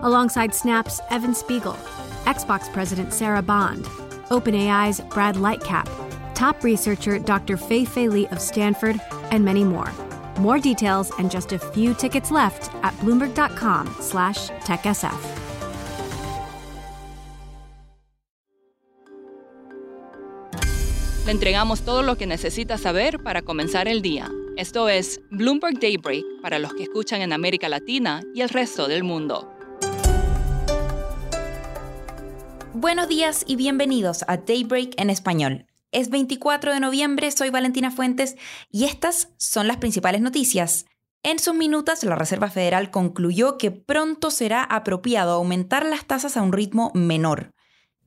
alongside Snap's Evan Spiegel, Xbox President Sarah Bond, OpenAI's Brad Lightcap, top researcher Dr. Fei Fei Li of Stanford, and many more. More details and just a few tickets left at bloomberg.com/techsf. Le entregamos todo lo que necesita saber para comenzar el día. Esto es Bloomberg Daybreak para los que escuchan en América Latina y el resto del mundo. Buenos días y bienvenidos a Daybreak en español. Es 24 de noviembre, soy Valentina Fuentes y estas son las principales noticias. En sus minutos, la Reserva Federal concluyó que pronto será apropiado aumentar las tasas a un ritmo menor.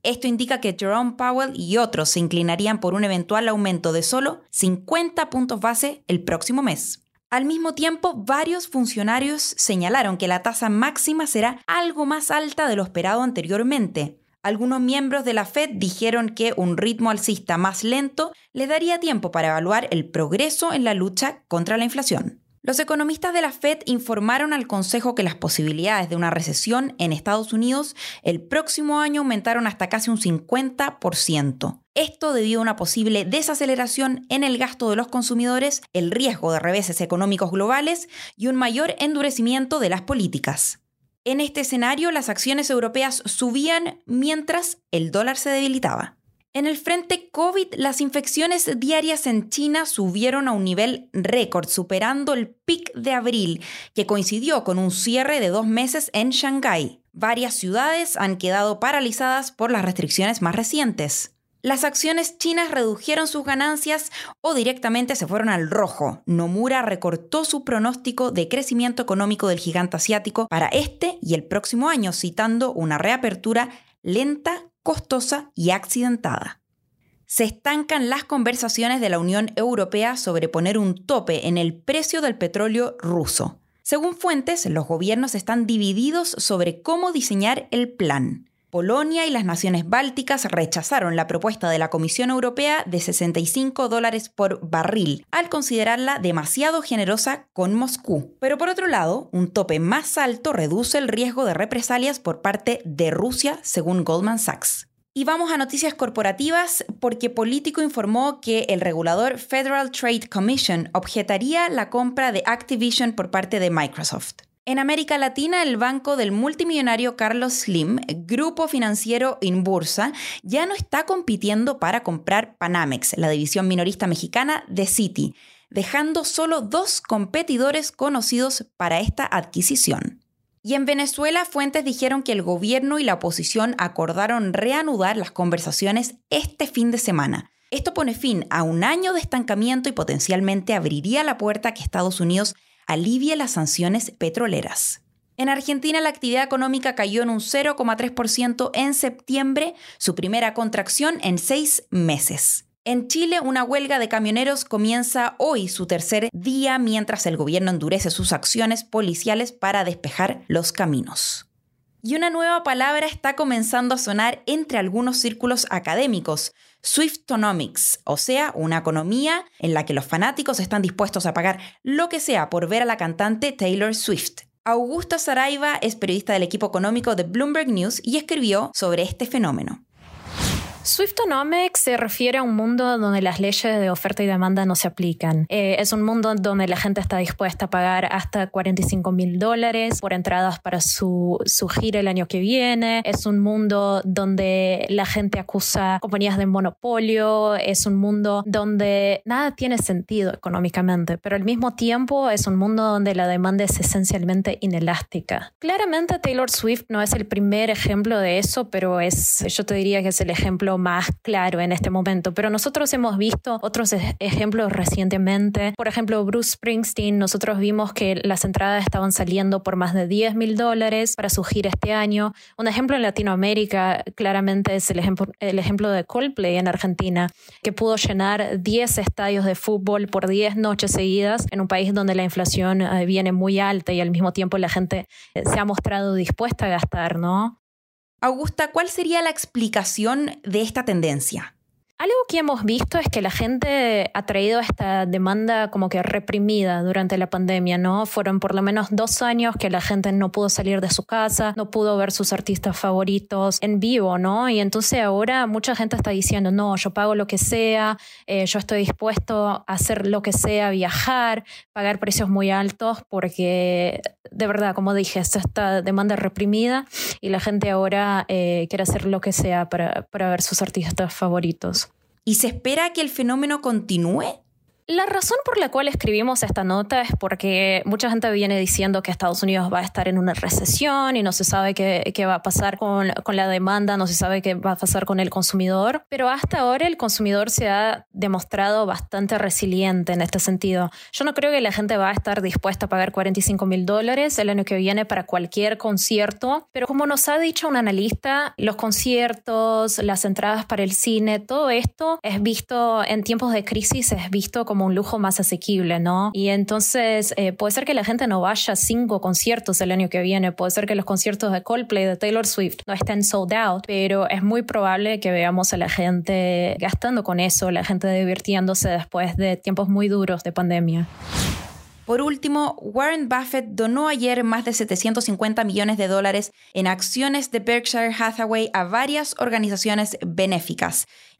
Esto indica que Jerome Powell y otros se inclinarían por un eventual aumento de solo 50 puntos base el próximo mes. Al mismo tiempo, varios funcionarios señalaron que la tasa máxima será algo más alta de lo esperado anteriormente. Algunos miembros de la Fed dijeron que un ritmo alcista más lento le daría tiempo para evaluar el progreso en la lucha contra la inflación. Los economistas de la Fed informaron al Consejo que las posibilidades de una recesión en Estados Unidos el próximo año aumentaron hasta casi un 50%. Esto debido a una posible desaceleración en el gasto de los consumidores, el riesgo de reveses económicos globales y un mayor endurecimiento de las políticas. En este escenario, las acciones europeas subían mientras el dólar se debilitaba. En el frente COVID, las infecciones diarias en China subieron a un nivel récord, superando el pic de abril, que coincidió con un cierre de dos meses en Shanghái. Varias ciudades han quedado paralizadas por las restricciones más recientes. Las acciones chinas redujeron sus ganancias o directamente se fueron al rojo. Nomura recortó su pronóstico de crecimiento económico del gigante asiático para este y el próximo año, citando una reapertura lenta, costosa y accidentada. Se estancan las conversaciones de la Unión Europea sobre poner un tope en el precio del petróleo ruso. Según fuentes, los gobiernos están divididos sobre cómo diseñar el plan. Polonia y las naciones bálticas rechazaron la propuesta de la Comisión Europea de 65 dólares por barril, al considerarla demasiado generosa con Moscú. Pero por otro lado, un tope más alto reduce el riesgo de represalias por parte de Rusia, según Goldman Sachs. Y vamos a noticias corporativas porque Político informó que el regulador Federal Trade Commission objetaría la compra de Activision por parte de Microsoft. En América Latina, el banco del multimillonario Carlos Slim, grupo financiero en bursa, ya no está compitiendo para comprar Panamex, la división minorista mexicana de Citi, dejando solo dos competidores conocidos para esta adquisición. Y en Venezuela, fuentes dijeron que el gobierno y la oposición acordaron reanudar las conversaciones este fin de semana. Esto pone fin a un año de estancamiento y potencialmente abriría la puerta a que Estados Unidos alivie las sanciones petroleras. En Argentina la actividad económica cayó en un 0,3% en septiembre, su primera contracción en seis meses. En Chile, una huelga de camioneros comienza hoy su tercer día mientras el gobierno endurece sus acciones policiales para despejar los caminos. Y una nueva palabra está comenzando a sonar entre algunos círculos académicos, Swiftonomics, o sea, una economía en la que los fanáticos están dispuestos a pagar lo que sea por ver a la cantante Taylor Swift. Augusto Saraiva es periodista del equipo económico de Bloomberg News y escribió sobre este fenómeno. Swiftonomics se refiere a un mundo donde las leyes de oferta y demanda no se aplican. Eh, es un mundo donde la gente está dispuesta a pagar hasta 45 mil dólares por entradas para su, su gira el año que viene. Es un mundo donde la gente acusa compañías de monopolio. Es un mundo donde nada tiene sentido económicamente, pero al mismo tiempo es un mundo donde la demanda es esencialmente inelástica. Claramente Taylor Swift no es el primer ejemplo de eso, pero es, yo te diría que es el ejemplo más claro en este momento, pero nosotros hemos visto otros ejemplos recientemente. Por ejemplo, Bruce Springsteen, nosotros vimos que las entradas estaban saliendo por más de 10 mil dólares para su gira este año. Un ejemplo en Latinoamérica claramente es el ejemplo, el ejemplo de Coldplay en Argentina, que pudo llenar 10 estadios de fútbol por 10 noches seguidas en un país donde la inflación eh, viene muy alta y al mismo tiempo la gente eh, se ha mostrado dispuesta a gastar, ¿no? Augusta, ¿cuál sería la explicación de esta tendencia? Algo que hemos visto es que la gente ha traído esta demanda como que reprimida durante la pandemia, ¿no? Fueron por lo menos dos años que la gente no pudo salir de su casa, no pudo ver sus artistas favoritos en vivo, ¿no? Y entonces ahora mucha gente está diciendo, no, yo pago lo que sea, eh, yo estoy dispuesto a hacer lo que sea, viajar, pagar precios muy altos, porque de verdad, como dije, esta demanda reprimida y la gente ahora eh, quiere hacer lo que sea para, para ver sus artistas favoritos. ¿Y se espera que el fenómeno continúe? La razón por la cual escribimos esta nota es porque mucha gente viene diciendo que Estados Unidos va a estar en una recesión y no se sabe qué, qué va a pasar con, con, la demanda, no se sabe qué va a pasar con el consumidor, pero hasta ahora el consumidor se ha demostrado bastante resiliente en este sentido. Yo no creo que la gente va a estar dispuesta a pagar 45 mil dólares el año que viene para cualquier concierto, pero como nos ha dicho un analista, los conciertos, las entradas para el cine, todo esto es visto en tiempos de crisis, es visto como un lujo más asequible, ¿no? Y entonces eh, puede ser que la gente no vaya a cinco conciertos el año que viene, puede ser que los conciertos de Coldplay, de Taylor Swift, no estén sold out, pero es muy probable que veamos a la gente gastando con eso, la gente divirtiéndose después de tiempos muy duros de pandemia. Por último, Warren Buffett donó ayer más de 750 millones de dólares en acciones de Berkshire Hathaway a varias organizaciones benéficas